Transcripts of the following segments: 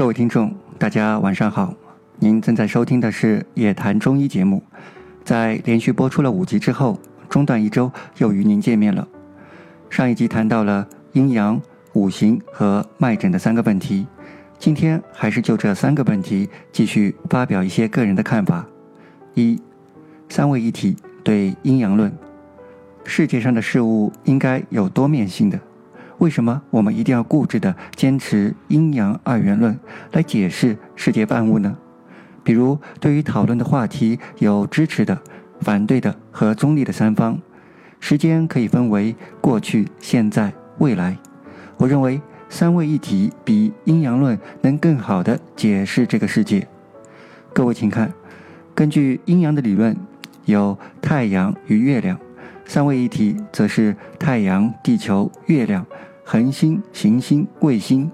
各位听众，大家晚上好。您正在收听的是《夜谈中医》节目，在连续播出了五集之后，中断一周，又与您见面了。上一集谈到了阴阳、五行和脉诊的三个问题，今天还是就这三个问题继续发表一些个人的看法。一、三位一体对阴阳论，世界上的事物应该有多面性的。为什么我们一定要固执地坚持阴阳二元论来解释世界万物呢？比如，对于讨论的话题有支持的、反对的和中立的三方，时间可以分为过去、现在、未来。我认为三位一体比阴阳论能更好地解释这个世界。各位请看，根据阴阳的理论，有太阳与月亮；三位一体则是太阳、地球、月亮。恒星、行星、卫星，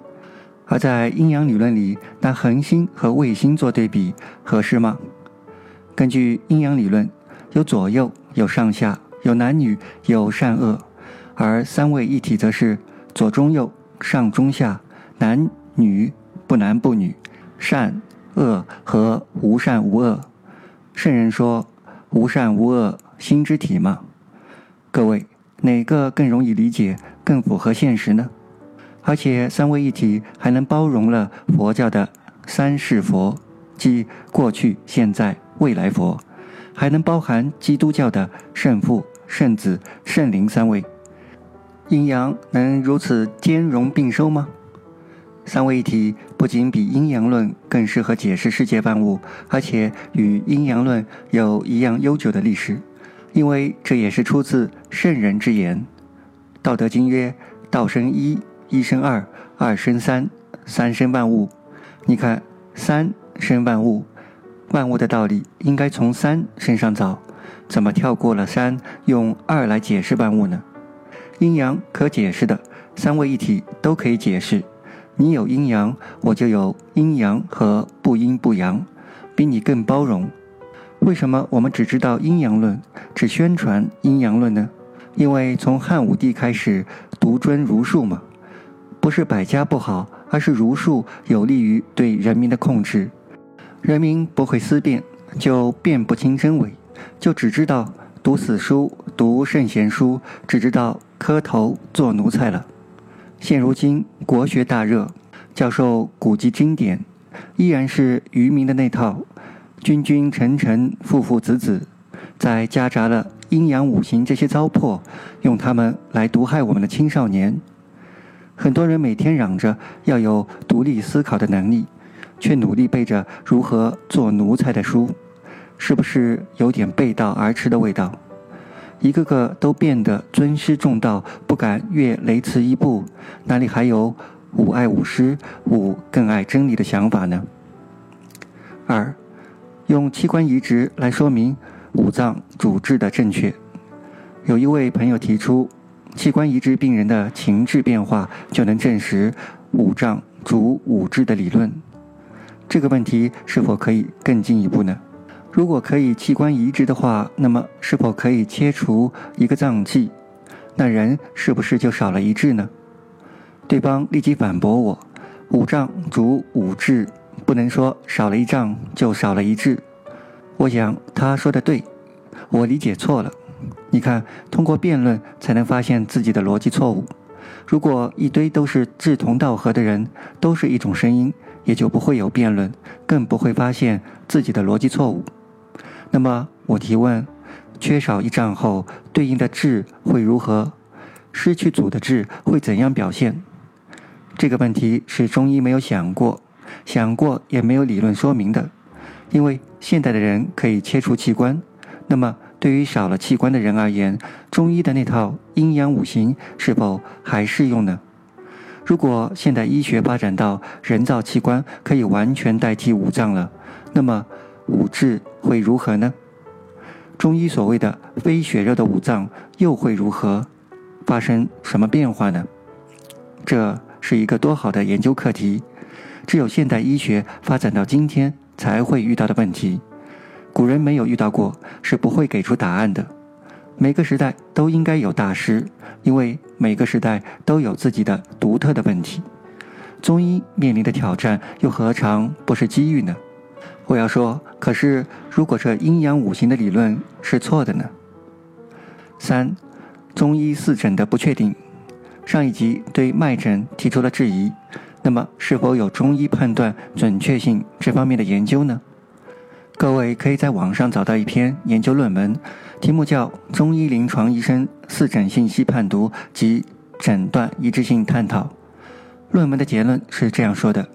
而在阴阳理论里，拿恒星和卫星做对比合适吗？根据阴阳理论，有左右，有上下，有男女，有善恶；而三位一体则是左中右、上中下、男女不男不女、善恶和无善无恶。圣人说：“无善无恶，心之体嘛。”各位，哪个更容易理解？更符合现实呢，而且三位一体还能包容了佛教的三世佛，即过去、现在、未来佛，还能包含基督教的圣父、圣子、圣灵三位。阴阳能如此兼容并收吗？三位一体不仅比阴阳论更适合解释世界万物，而且与阴阳论有一样悠久的历史，因为这也是出自圣人之言。道德经曰：“道生一，一生二，二生三，三生万物。”你看，三生万物，万物的道理应该从三身上找，怎么跳过了三，用二来解释万物呢？阴阳可解释的，三位一体都可以解释。你有阴阳，我就有阴阳和不阴不阳，比你更包容。为什么我们只知道阴阳论，只宣传阴阳论呢？因为从汉武帝开始独尊儒术嘛，不是百家不好，而是儒术有利于对人民的控制，人民不会思辨，就辨不清真伪，就只知道读死书、读圣贤书，只知道磕头做奴才了。现如今国学大热，教授古籍经典，依然是愚民的那套，君君臣臣父父子子，在夹杂了。阴阳五行这些糟粕，用它们来毒害我们的青少年。很多人每天嚷着要有独立思考的能力，却努力背着如何做奴才的书，是不是有点背道而驰的味道？一个个都变得尊师重道，不敢越雷池一步，哪里还有吾爱吾师，吾更爱真理的想法呢？二，用器官移植来说明。五脏主治的正确，有一位朋友提出，器官移植病人的情志变化就能证实五脏主五志的理论。这个问题是否可以更进一步呢？如果可以器官移植的话，那么是否可以切除一个脏器？那人是不是就少了一志呢？对方立即反驳我：五脏主五志，不能说少了一脏就少了一志。我想他说的对，我理解错了。你看，通过辩论才能发现自己的逻辑错误。如果一堆都是志同道合的人，都是一种声音，也就不会有辩论，更不会发现自己的逻辑错误。那么我提问：缺少一脏后，对应的志会如何？失去祖的志会怎样表现？这个问题是中医没有想过，想过也没有理论说明的。因为现代的人可以切除器官，那么对于少了器官的人而言，中医的那套阴阳五行是否还适用呢？如果现代医学发展到人造器官可以完全代替五脏了，那么五志会如何呢？中医所谓的非血肉的五脏又会如何发生什么变化呢？这是一个多好的研究课题，只有现代医学发展到今天。才会遇到的问题，古人没有遇到过，是不会给出答案的。每个时代都应该有大师，因为每个时代都有自己的独特的问题。中医面临的挑战又何尝不是机遇呢？我要说，可是如果这阴阳五行的理论是错的呢？三，中医四诊的不确定。上一集对脉诊提出了质疑，那么是否有中医判断准确性这方面的研究呢？各位可以在网上找到一篇研究论文，题目叫《中医临床医生四诊信息判读及诊断一致性探讨》。论文的结论是这样说的：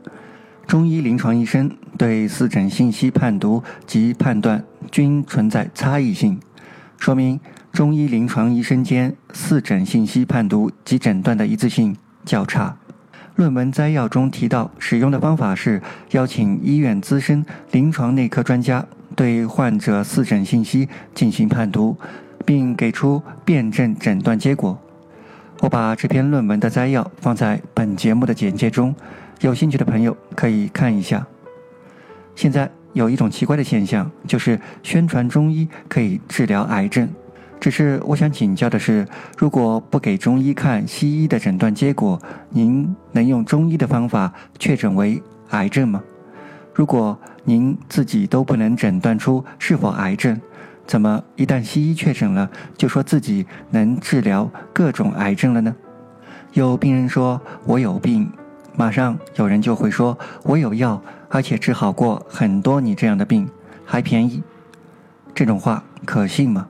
中医临床医生对四诊信息判读及判断均存在差异性，说明中医临床医生间四诊信息判读及诊断的一致性较差。论文摘要中提到，使用的方法是邀请医院资深临床内科专家对患者四诊信息进行判读，并给出辩证诊断结果。我把这篇论文的摘要放在本节目的简介中，有兴趣的朋友可以看一下。现在有一种奇怪的现象，就是宣传中医可以治疗癌症。只是我想请教的是，如果不给中医看西医的诊断结果，您能用中医的方法确诊为癌症吗？如果您自己都不能诊断出是否癌症，怎么一旦西医确诊了，就说自己能治疗各种癌症了呢？有病人说我有病，马上有人就会说我有药，而且治好过很多你这样的病，还便宜。这种话可信吗？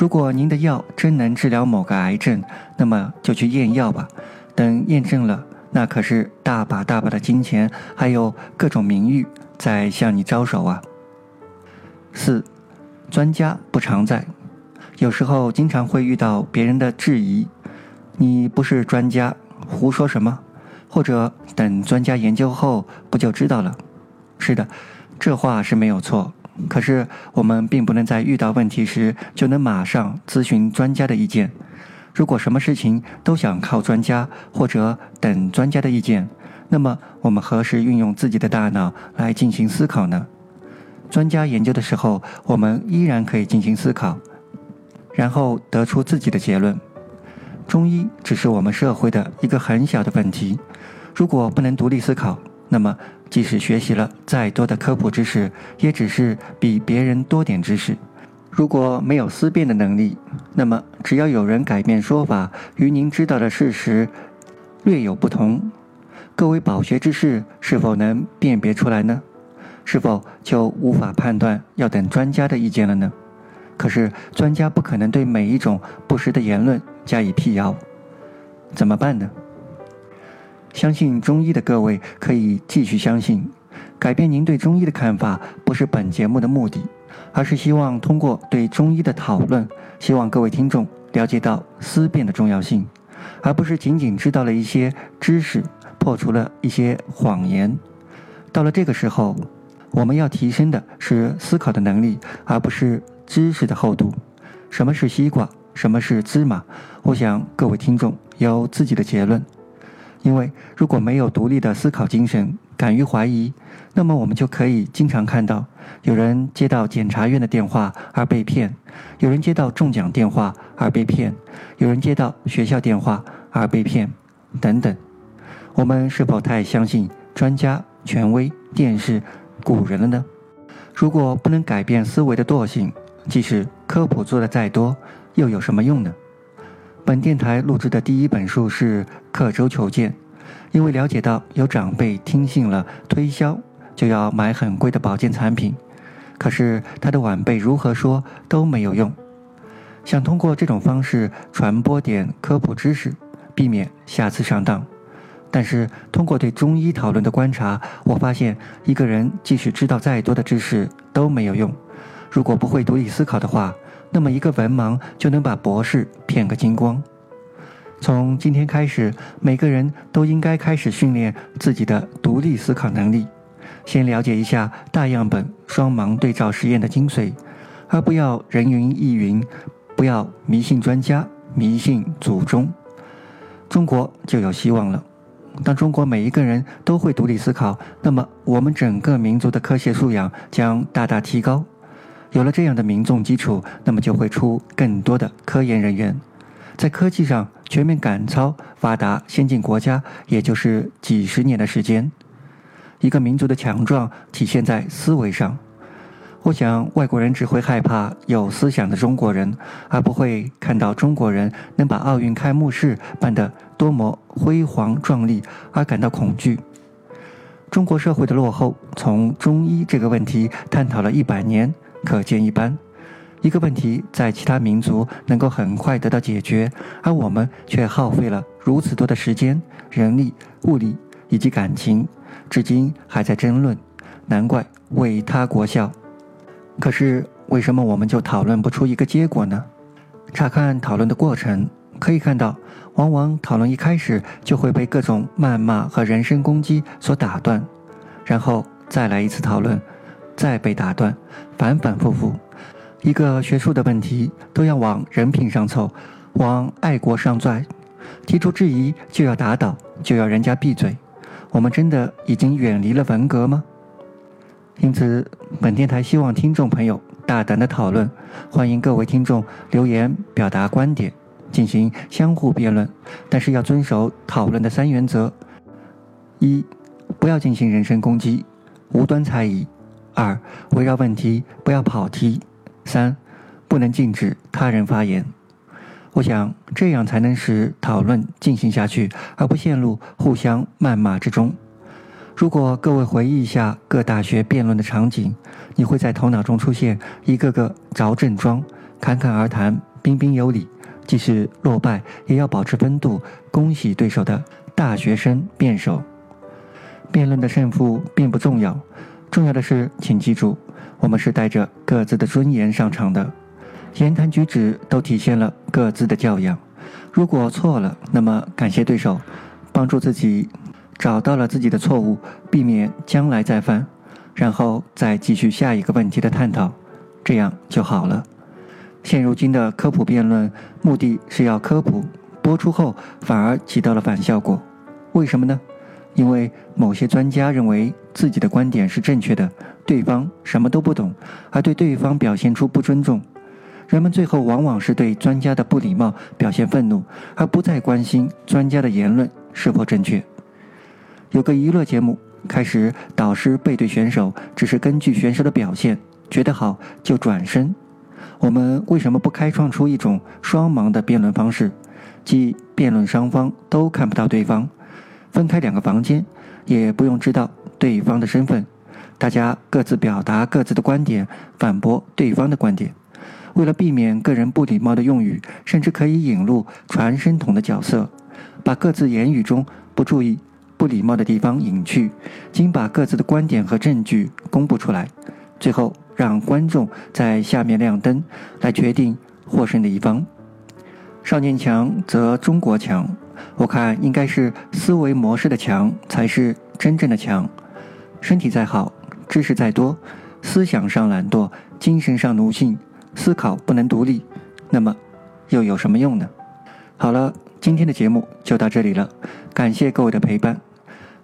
如果您的药真能治疗某个癌症，那么就去验药吧。等验证了，那可是大把大把的金钱，还有各种名誉在向你招手啊。四，专家不常在，有时候经常会遇到别人的质疑：“你不是专家，胡说什么？”或者“等专家研究后不就知道了？”是的，这话是没有错。可是，我们并不能在遇到问题时就能马上咨询专家的意见。如果什么事情都想靠专家或者等专家的意见，那么我们何时运用自己的大脑来进行思考呢？专家研究的时候，我们依然可以进行思考，然后得出自己的结论。中医只是我们社会的一个很小的问题。如果不能独立思考，那么。即使学习了再多的科普知识，也只是比别人多点知识。如果没有思辨的能力，那么只要有人改变说法，与您知道的事实略有不同，各位饱学之士是否能辨别出来呢？是否就无法判断要等专家的意见了呢？可是专家不可能对每一种不实的言论加以辟谣，怎么办呢？相信中医的各位可以继续相信，改变您对中医的看法不是本节目的目的，而是希望通过对中医的讨论，希望各位听众了解到思辨的重要性，而不是仅仅知道了一些知识，破除了一些谎言。到了这个时候，我们要提升的是思考的能力，而不是知识的厚度。什么是西瓜？什么是芝麻？我想各位听众有自己的结论。因为如果没有独立的思考精神，敢于怀疑，那么我们就可以经常看到有人接到检察院的电话而被骗，有人接到中奖电话而被骗，有人接到学校电话而被骗，等等。我们是否太相信专家、权威、电视、古人了呢？如果不能改变思维的惰性，即使科普做的再多，又有什么用呢？本电台录制的第一本书是《刻舟求剑》，因为了解到有长辈听信了推销就要买很贵的保健产品，可是他的晚辈如何说都没有用。想通过这种方式传播点科普知识，避免下次上当。但是通过对中医讨论的观察，我发现一个人即使知道再多的知识都没有用，如果不会独立思考的话。那么，一个文盲就能把博士骗个精光。从今天开始，每个人都应该开始训练自己的独立思考能力，先了解一下大样本双盲对照实验的精髓，而不要人云亦云，不要迷信专家、迷信祖宗。中国就有希望了。当中国每一个人都会独立思考，那么我们整个民族的科学素养将大大提高。有了这样的民众基础，那么就会出更多的科研人员。在科技上全面赶超发达先进国家，也就是几十年的时间。一个民族的强壮体现在思维上。我想，外国人只会害怕有思想的中国人，而不会看到中国人能把奥运开幕式办得多么辉煌壮丽而感到恐惧。中国社会的落后，从中医这个问题探讨了一百年，可见一斑。一个问题在其他民族能够很快得到解决，而我们却耗费了如此多的时间、人力、物力以及感情，至今还在争论。难怪为他国笑。可是为什么我们就讨论不出一个结果呢？查看讨论的过程，可以看到，往往讨论一开始就会被各种谩骂和人身攻击所打断，然后再来一次讨论，再被打断，反反复复。一个学术的问题都要往人品上凑，往爱国上拽，提出质疑就要打倒，就要人家闭嘴。我们真的已经远离了文革吗？因此，本电台希望听众朋友大胆的讨论，欢迎各位听众留言表达观点，进行相互辩论，但是要遵守讨论的三原则：一、不要进行人身攻击、无端猜疑；二、围绕问题不要跑题。三，不能禁止他人发言。我想这样才能使讨论进行下去，而不陷入互相谩骂之中。如果各位回忆一下各大学辩论的场景，你会在头脑中出现一个个着正装、侃侃而谈、彬彬有礼，即使落败也要保持风度、恭喜对手的大学生辩手。辩论的胜负并不重要，重要的是，请记住。我们是带着各自的尊严上场的，言谈举止都体现了各自的教养。如果错了，那么感谢对手，帮助自己找到了自己的错误，避免将来再犯，然后再继续下一个问题的探讨，这样就好了。现如今的科普辩论，目的是要科普，播出后反而起到了反效果，为什么呢？因为某些专家认为自己的观点是正确的，对方什么都不懂，而对对方表现出不尊重，人们最后往往是对专家的不礼貌表现愤怒，而不再关心专家的言论是否正确。有个娱乐节目，开始导师背对选手，只是根据选手的表现觉得好就转身。我们为什么不开创出一种双盲的辩论方式，即辩论双方都看不到对方？分开两个房间，也不用知道对方的身份，大家各自表达各自的观点，反驳对方的观点。为了避免个人不礼貌的用语，甚至可以引入传声筒的角色，把各自言语中不注意、不礼貌的地方隐去，仅把各自的观点和证据公布出来，最后让观众在下面亮灯，来决定获胜的一方。少年强则中国强。我看应该是思维模式的强才是真正的强，身体再好，知识再多，思想上懒惰，精神上奴性，思考不能独立，那么又有什么用呢？好了，今天的节目就到这里了，感谢各位的陪伴。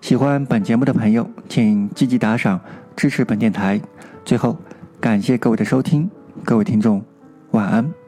喜欢本节目的朋友，请积极打赏支持本电台。最后，感谢各位的收听，各位听众，晚安。